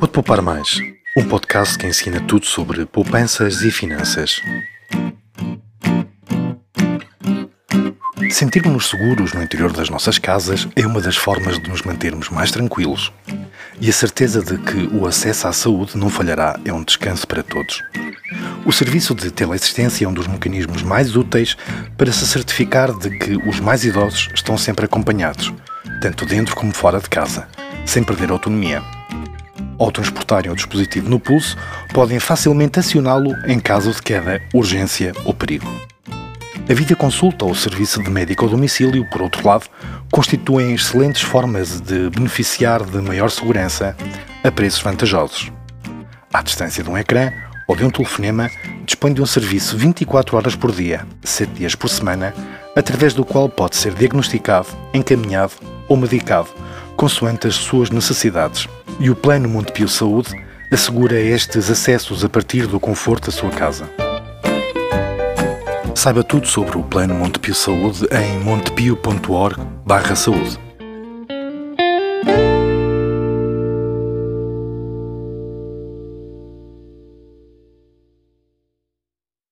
Pode Poupar Mais, um podcast que ensina tudo sobre poupanças e finanças. Sentirmos-nos seguros no interior das nossas casas é uma das formas de nos mantermos mais tranquilos. E a certeza de que o acesso à saúde não falhará é um descanso para todos. O serviço de teleassistência é um dos mecanismos mais úteis para se certificar de que os mais idosos estão sempre acompanhados, tanto dentro como fora de casa, sem perder autonomia. Ao transportarem o dispositivo no pulso, podem facilmente acioná-lo em caso de queda, urgência ou perigo. A videoconsulta ou serviço de médico ao domicílio, por outro lado, constituem excelentes formas de beneficiar de maior segurança a preços vantajosos. À distância de um ecrã ou de um telefonema, dispõe de um serviço 24 horas por dia, 7 dias por semana, através do qual pode ser diagnosticado, encaminhado ou medicado, consoante as suas necessidades. E o Plano Montepio Saúde assegura estes acessos a partir do conforto da sua casa. Saiba tudo sobre o Plano Montepio Saúde em montepio.org/saúde.